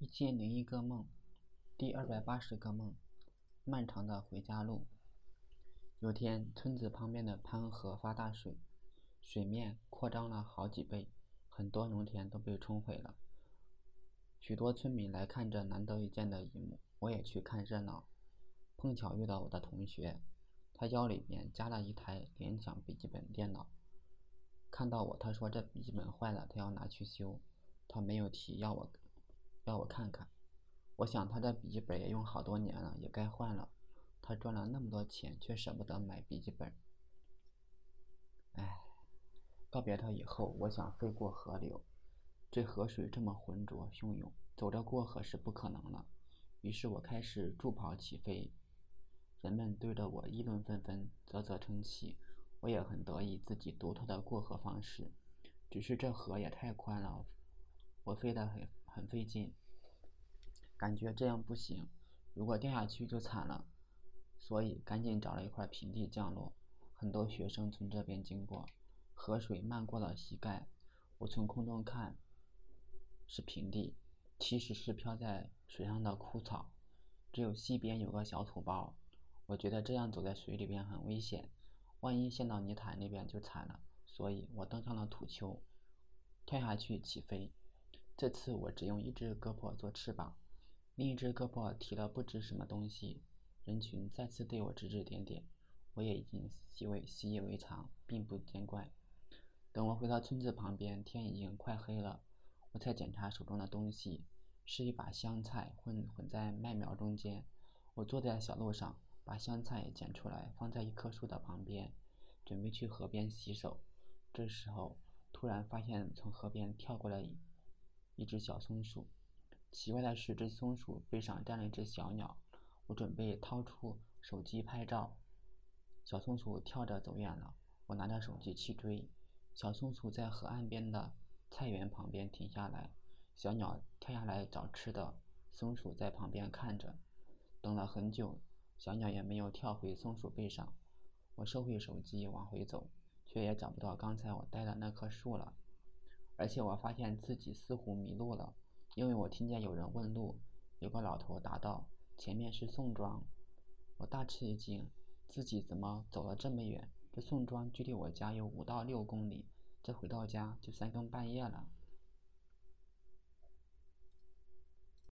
一千零一个梦，第二百八十个梦，漫长的回家路。有天，村子旁边的潘河发大水，水面扩张了好几倍，很多农田都被冲毁了。许多村民来看这难得一见的一幕，我也去看热闹。碰巧遇到我的同学，他腰里面夹了一台联想笔记本电脑。看到我，他说这笔记本坏了，他要拿去修。他没有提要我。让我看看，我想他的笔记本也用好多年了，也该换了。他赚了那么多钱，却舍不得买笔记本。唉，告别他以后，我想飞过河流，这河水这么浑浊汹涌，走着过河是不可能了。于是我开始助跑起飞，人们对着我议论纷纷，啧啧称奇。我也很得意自己独特的过河方式，只是这河也太宽了，我飞得很。很费劲，感觉这样不行，如果掉下去就惨了，所以赶紧找了一块平地降落。很多学生从这边经过，河水漫过了膝盖，我从空中看是平地，其实是漂在水上的枯草，只有西边有个小土包。我觉得这样走在水里边很危险，万一陷到泥潭里边就惨了，所以我登上了土丘，跳下去起飞。这次我只用一只胳膊做翅膀，另一只胳膊提了不知什么东西。人群再次对我指指点点，我也已经习为习以为常，并不见怪。等我回到村子旁边，天已经快黑了，我才检查手中的东西，是一把香菜混混在麦苗中间。我坐在小路上，把香菜捡出来，放在一棵树的旁边，准备去河边洗手。这时候，突然发现从河边跳过来。一只小松鼠，奇怪的是，这松鼠背上站了一只小鸟。我准备掏出手机拍照，小松鼠跳着走远了。我拿着手机去追，小松鼠在河岸边的菜园旁边停下来，小鸟跳下来找吃的，松鼠在旁边看着。等了很久，小鸟也没有跳回松鼠背上。我收回手机往回走，却也找不到刚才我待的那棵树了。而且我发现自己似乎迷路了，因为我听见有人问路。有个老头答道：“前面是宋庄。”我大吃一惊，自己怎么走了这么远？这宋庄距离我家有五到六公里，这回到家就三更半夜了。